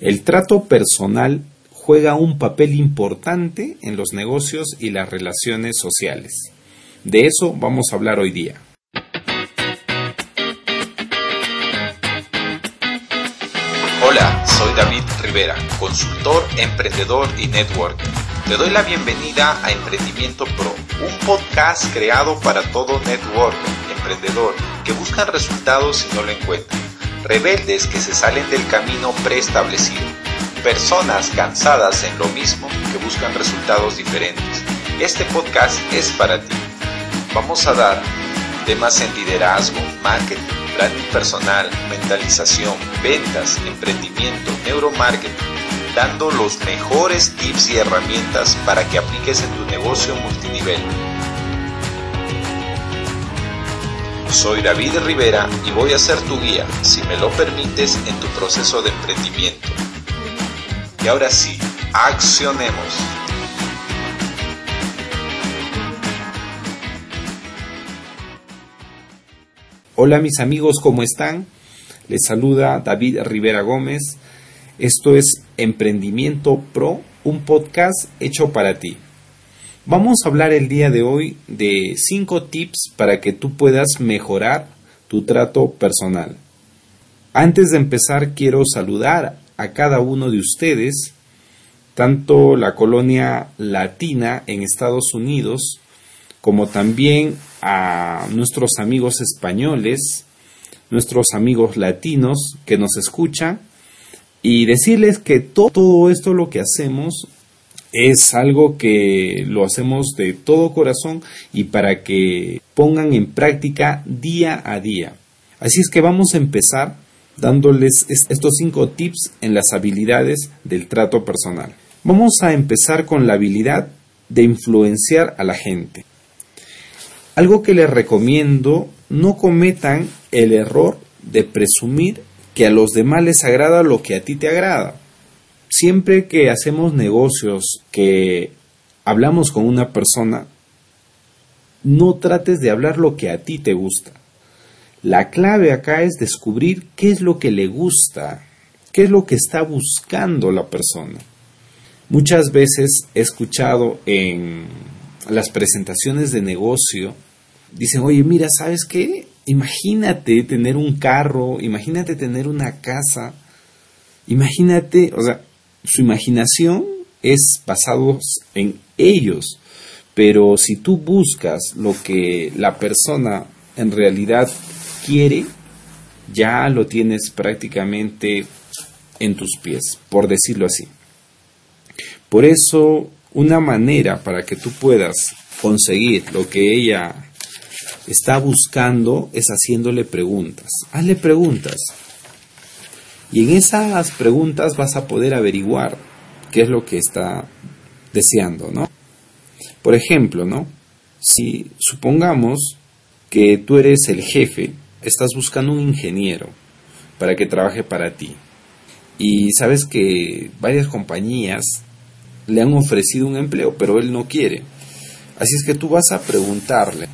El trato personal juega un papel importante en los negocios y las relaciones sociales. De eso vamos a hablar hoy día. Hola, soy David Rivera, consultor, emprendedor y network. Te doy la bienvenida a Emprendimiento Pro, un podcast creado para todo network, emprendedor, que buscan resultados y no lo encuentran. Rebeldes que se salen del camino preestablecido. Personas cansadas en lo mismo que buscan resultados diferentes. Este podcast es para ti. Vamos a dar temas en liderazgo, marketing, branding personal, mentalización, ventas, emprendimiento, neuromarketing, dando los mejores tips y herramientas para que apliques en tu negocio multinivel. Soy David Rivera y voy a ser tu guía, si me lo permites, en tu proceso de emprendimiento. Y ahora sí, accionemos. Hola mis amigos, ¿cómo están? Les saluda David Rivera Gómez. Esto es Emprendimiento Pro, un podcast hecho para ti. Vamos a hablar el día de hoy de 5 tips para que tú puedas mejorar tu trato personal. Antes de empezar quiero saludar a cada uno de ustedes, tanto la colonia latina en Estados Unidos como también a nuestros amigos españoles, nuestros amigos latinos que nos escuchan y decirles que todo esto lo que hacemos es algo que lo hacemos de todo corazón y para que pongan en práctica día a día. Así es que vamos a empezar dándoles estos cinco tips en las habilidades del trato personal. Vamos a empezar con la habilidad de influenciar a la gente. Algo que les recomiendo, no cometan el error de presumir que a los demás les agrada lo que a ti te agrada siempre que hacemos negocios, que hablamos con una persona, no trates de hablar lo que a ti te gusta. La clave acá es descubrir qué es lo que le gusta, qué es lo que está buscando la persona. Muchas veces he escuchado en las presentaciones de negocio, dicen, oye, mira, ¿sabes qué? Imagínate tener un carro, imagínate tener una casa, imagínate, o sea, su imaginación es basado en ellos, pero si tú buscas lo que la persona en realidad quiere, ya lo tienes prácticamente en tus pies, por decirlo así. Por eso, una manera para que tú puedas conseguir lo que ella está buscando es haciéndole preguntas. Hazle preguntas. Y en esas preguntas vas a poder averiguar qué es lo que está deseando, ¿no? Por ejemplo, ¿no? Si supongamos que tú eres el jefe, estás buscando un ingeniero para que trabaje para ti. Y sabes que varias compañías le han ofrecido un empleo, pero él no quiere. Así es que tú vas a preguntarle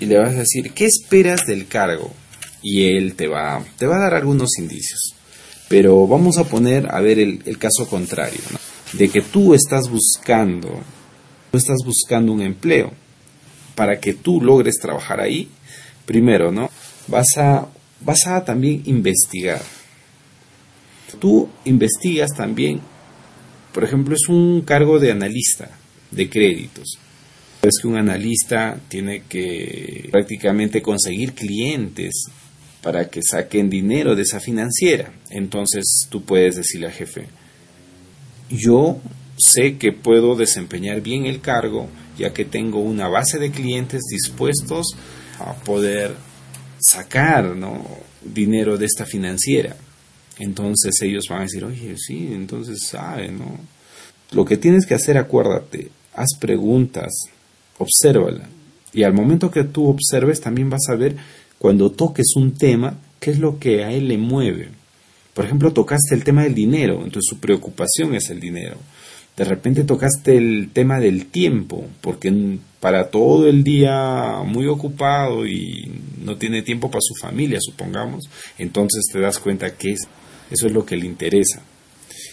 y le vas a decir, ¿qué esperas del cargo? Y él te va, te va a dar algunos indicios. Pero vamos a poner a ver el, caso contrario, de que tú estás buscando, estás buscando un empleo. Para que tú logres trabajar ahí, primero, ¿no? Vas a, vas a también investigar. Tú investigas también, por ejemplo, es un cargo de analista de créditos. Es que un analista tiene que prácticamente conseguir clientes para que saquen dinero de esa financiera. Entonces tú puedes decirle al jefe, yo sé que puedo desempeñar bien el cargo ya que tengo una base de clientes dispuestos a poder sacar ¿no? dinero de esta financiera. Entonces ellos van a decir, oye, sí, entonces sabe, ¿no? Lo que tienes que hacer, acuérdate, haz preguntas, obsérvala. Y al momento que tú observes, también vas a ver cuando toques un tema, ¿qué es lo que a él le mueve? Por ejemplo, tocaste el tema del dinero, entonces su preocupación es el dinero. De repente tocaste el tema del tiempo, porque para todo el día muy ocupado y no tiene tiempo para su familia, supongamos, entonces te das cuenta que eso es lo que le interesa.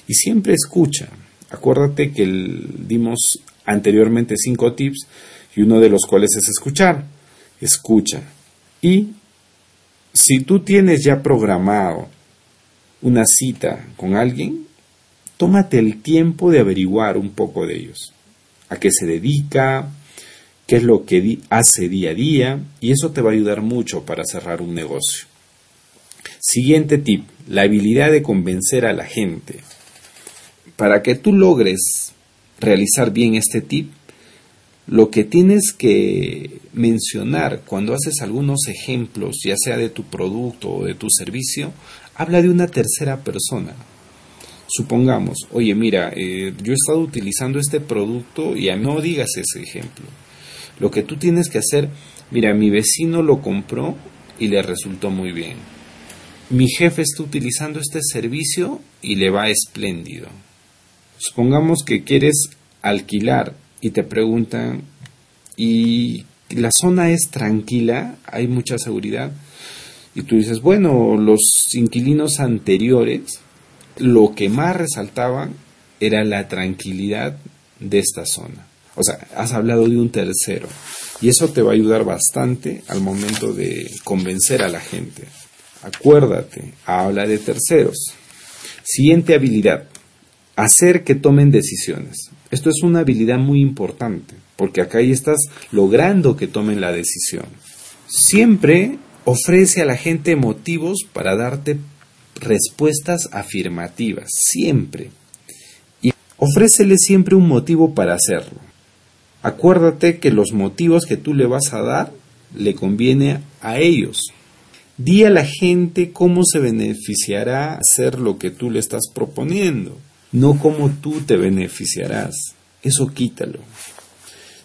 Y siempre escucha. Acuérdate que dimos anteriormente cinco tips y uno de los cuales es escuchar. Escucha. Y si tú tienes ya programado una cita con alguien, tómate el tiempo de averiguar un poco de ellos. A qué se dedica, qué es lo que hace día a día, y eso te va a ayudar mucho para cerrar un negocio. Siguiente tip, la habilidad de convencer a la gente. Para que tú logres realizar bien este tip, lo que tienes que mencionar cuando haces algunos ejemplos, ya sea de tu producto o de tu servicio, habla de una tercera persona. Supongamos, oye, mira, eh, yo he estado utilizando este producto y a no digas ese ejemplo. Lo que tú tienes que hacer, mira, mi vecino lo compró y le resultó muy bien. Mi jefe está utilizando este servicio y le va espléndido. Supongamos que quieres alquilar y te preguntan, ¿y la zona es tranquila? ¿Hay mucha seguridad? Y tú dices, bueno, los inquilinos anteriores, lo que más resaltaban era la tranquilidad de esta zona. O sea, has hablado de un tercero. Y eso te va a ayudar bastante al momento de convencer a la gente. Acuérdate, habla de terceros. Siguiente habilidad, hacer que tomen decisiones. Esto es una habilidad muy importante, porque acá ahí estás logrando que tomen la decisión. Siempre ofrece a la gente motivos para darte respuestas afirmativas, siempre. Y ofrécele siempre un motivo para hacerlo. Acuérdate que los motivos que tú le vas a dar le conviene a ellos. Di a la gente cómo se beneficiará hacer lo que tú le estás proponiendo no como tú te beneficiarás. Eso quítalo.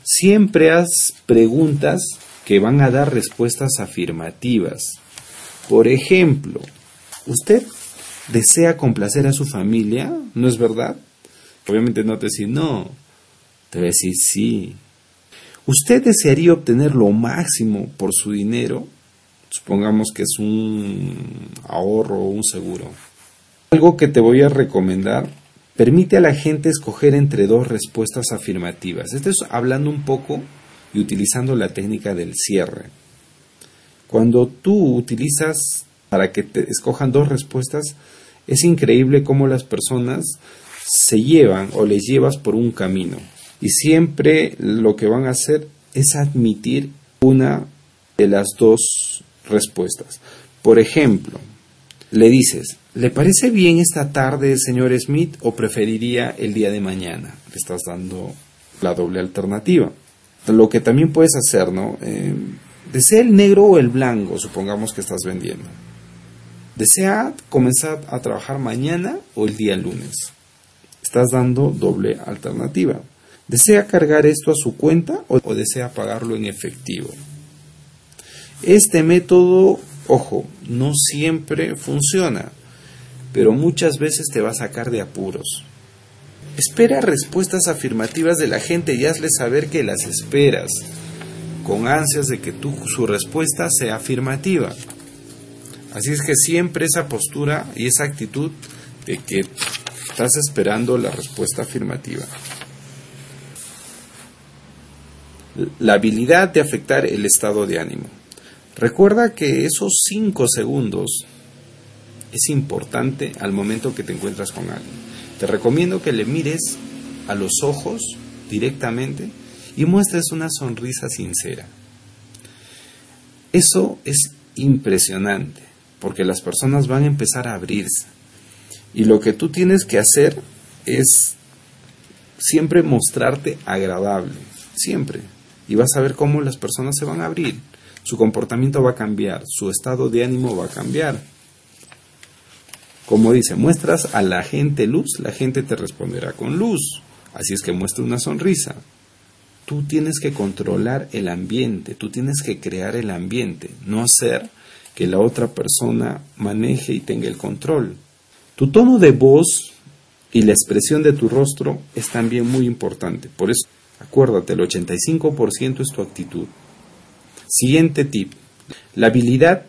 Siempre haz preguntas que van a dar respuestas afirmativas. Por ejemplo, ¿usted desea complacer a su familia? ¿No es verdad? Obviamente no te decir no, te voy a decir sí. ¿Usted desearía obtener lo máximo por su dinero? Supongamos que es un ahorro o un seguro. Algo que te voy a recomendar permite a la gente escoger entre dos respuestas afirmativas. Esto es hablando un poco y utilizando la técnica del cierre. Cuando tú utilizas para que te escojan dos respuestas, es increíble cómo las personas se llevan o les llevas por un camino. Y siempre lo que van a hacer es admitir una de las dos respuestas. Por ejemplo, le dices, ¿le parece bien esta tarde, señor Smith, o preferiría el día de mañana? Le estás dando la doble alternativa. Lo que también puedes hacer, ¿no? Eh, ¿Desea el negro o el blanco, supongamos que estás vendiendo? ¿Desea comenzar a trabajar mañana o el día lunes? Estás dando doble alternativa. ¿Desea cargar esto a su cuenta o desea pagarlo en efectivo? Este método Ojo, no siempre funciona, pero muchas veces te va a sacar de apuros. Espera respuestas afirmativas de la gente y hazle saber que las esperas, con ansias de que tu, su respuesta sea afirmativa. Así es que siempre esa postura y esa actitud de que estás esperando la respuesta afirmativa. La habilidad de afectar el estado de ánimo. Recuerda que esos 5 segundos es importante al momento que te encuentras con alguien. Te recomiendo que le mires a los ojos directamente y muestres una sonrisa sincera. Eso es impresionante porque las personas van a empezar a abrirse. Y lo que tú tienes que hacer es siempre mostrarte agradable, siempre. Y vas a ver cómo las personas se van a abrir su comportamiento va a cambiar, su estado de ánimo va a cambiar. Como dice, muestras a la gente luz, la gente te responderá con luz. Así es que muestra una sonrisa. Tú tienes que controlar el ambiente, tú tienes que crear el ambiente, no hacer que la otra persona maneje y tenga el control. Tu tono de voz y la expresión de tu rostro es también muy importante. Por eso, acuérdate, el 85% es tu actitud. Siguiente tip. La habilidad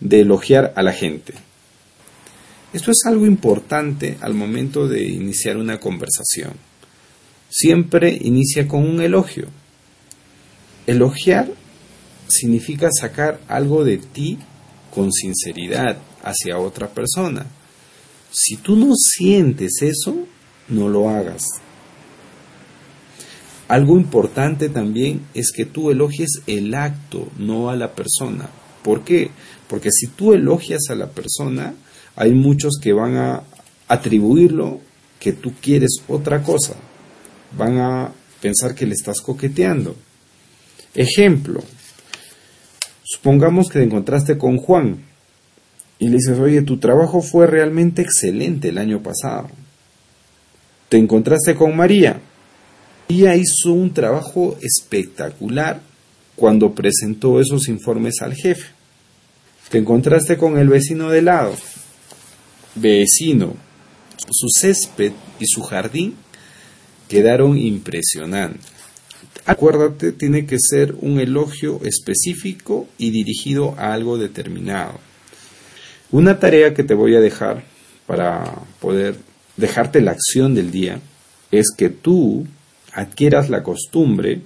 de elogiar a la gente. Esto es algo importante al momento de iniciar una conversación. Siempre inicia con un elogio. Elogiar significa sacar algo de ti con sinceridad hacia otra persona. Si tú no sientes eso, no lo hagas. Algo importante también es que tú elogies el acto, no a la persona. ¿Por qué? Porque si tú elogias a la persona, hay muchos que van a atribuirlo que tú quieres otra cosa. Van a pensar que le estás coqueteando. Ejemplo, supongamos que te encontraste con Juan y le dices, oye, tu trabajo fue realmente excelente el año pasado. Te encontraste con María. Ella hizo un trabajo espectacular cuando presentó esos informes al jefe. Te encontraste con el vecino de lado. Vecino, su césped y su jardín quedaron impresionantes. Acuérdate, tiene que ser un elogio específico y dirigido a algo determinado. Una tarea que te voy a dejar para poder dejarte la acción del día es que tú adquieras la costumbre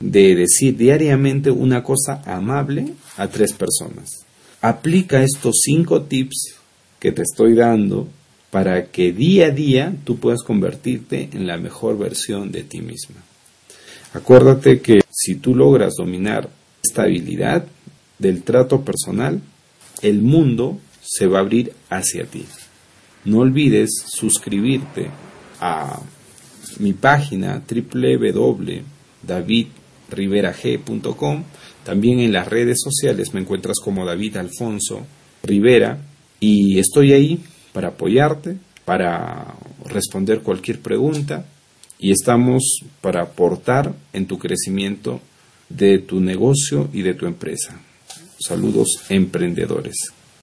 de decir diariamente una cosa amable a tres personas. Aplica estos cinco tips que te estoy dando para que día a día tú puedas convertirte en la mejor versión de ti misma. Acuérdate que si tú logras dominar esta habilidad del trato personal, el mundo se va a abrir hacia ti. No olvides suscribirte a mi página www.davidriverag.com. También en las redes sociales me encuentras como David Alfonso Rivera y estoy ahí para apoyarte, para responder cualquier pregunta y estamos para aportar en tu crecimiento de tu negocio y de tu empresa. Saludos emprendedores.